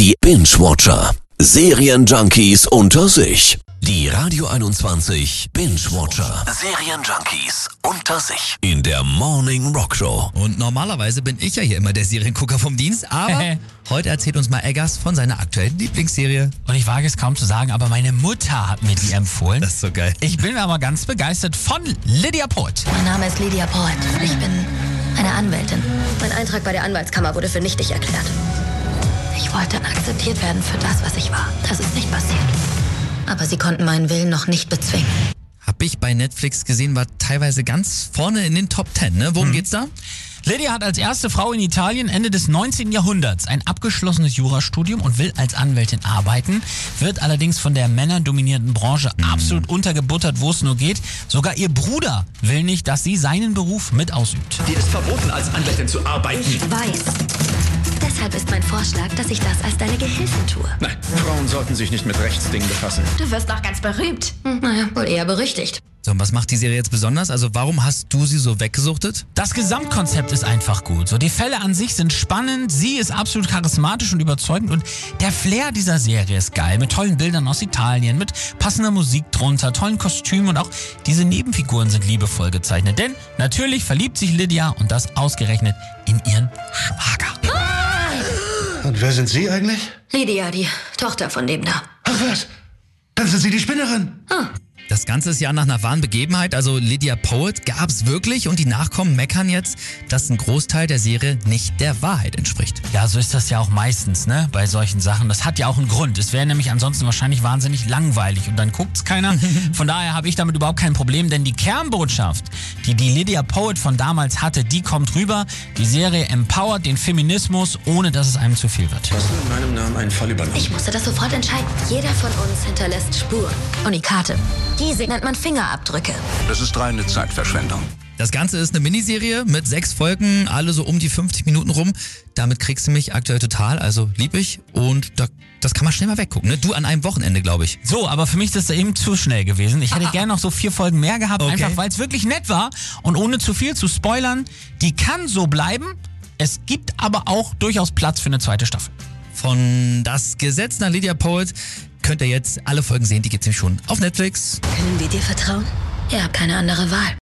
Die Binge-Watcher. Serienjunkies unter sich. Die Radio 21 Binge-Watcher. Serienjunkies unter sich. In der Morning Rock Show. Und normalerweise bin ich ja hier immer der Seriengucker vom Dienst, aber heute erzählt uns mal Eggers von seiner aktuellen Lieblingsserie. Und ich wage es kaum zu sagen, aber meine Mutter hat mir die empfohlen. Das ist so geil. Ich bin aber ganz begeistert von Lydia Poet. Mein Name ist Lydia Poet. Ich bin eine Anwältin. Mein Eintrag bei der Anwaltskammer wurde für nichtig erklärt. Ich wollte akzeptiert werden für das, was ich war. Das ist nicht passiert. Aber sie konnten meinen Willen noch nicht bezwingen. Hab ich bei Netflix gesehen, war teilweise ganz vorne in den Top Ten. Ne? Worum geht's da? Lydia hat als erste Frau in Italien Ende des 19. Jahrhunderts ein abgeschlossenes Jurastudium und will als Anwältin arbeiten, wird allerdings von der männerdominierten Branche absolut untergebuttert, wo es nur geht. Sogar ihr Bruder will nicht, dass sie seinen Beruf mit ausübt. Dir ist verboten, als Anwältin zu arbeiten. Ich weiß. Deshalb ist mein Vorschlag, dass ich das als deine Gehilfin tue. Nein, Frauen sollten sich nicht mit Rechtsdingen befassen. Du wirst noch ganz berühmt. Hm, naja, wohl eher berüchtigt. So, und was macht die Serie jetzt besonders? Also warum hast du sie so weggesuchtet? Das Gesamtkonzept ist einfach gut. So, die Fälle an sich sind spannend, sie ist absolut charismatisch und überzeugend und der Flair dieser Serie ist geil. Mit tollen Bildern aus Italien, mit passender Musik drunter, tollen Kostümen und auch diese Nebenfiguren sind liebevoll gezeichnet. Denn natürlich verliebt sich Lydia und das ausgerechnet in ihren Schwager. Und wer sind Sie eigentlich? Lydia, die Tochter von dem da. Ach was, dann sind Sie die Spinnerin. Das Ganze ist ja nach einer wahren Begebenheit, also Lydia Poet gab's wirklich und die Nachkommen meckern jetzt, dass ein Großteil der Serie nicht der Wahrheit entspricht. Ja, so ist das ja auch meistens, ne? Bei solchen Sachen. Das hat ja auch einen Grund. Es wäre nämlich ansonsten wahrscheinlich wahnsinnig langweilig und dann guckt's keiner. Von daher habe ich damit überhaupt kein Problem, denn die Kernbotschaft, die die Lydia Poet von damals hatte, die kommt rüber. Die Serie empowert den Feminismus, ohne dass es einem zu viel wird. Hast du in meinem Namen einen Fall übernommen? Ich musste das sofort entscheiden. Jeder von uns hinterlässt Spuren. Unikate. Diese nennt man Fingerabdrücke. Das ist reine Zeitverschwendung. Das Ganze ist eine Miniserie mit sechs Folgen, alle so um die 50 Minuten rum. Damit kriegst du mich aktuell total, also lieb ich und da, das kann man schnell mal weggucken. Ne? Du an einem Wochenende, glaube ich. So, aber für mich ist das eben zu schnell gewesen. Ich hätte gerne noch so vier Folgen mehr gehabt, Okay. einfach weil es wirklich nett war. Und ohne zu viel zu spoilern, die kann so bleiben. Es gibt aber auch durchaus Platz für eine zweite Staffel. Von Das Gesetz nach Lydia Poet könnt ihr jetzt alle Folgen sehen, die gibt's nämlich schon auf Netflix. Können wir dir vertrauen? Ihr habt keine andere Wahl.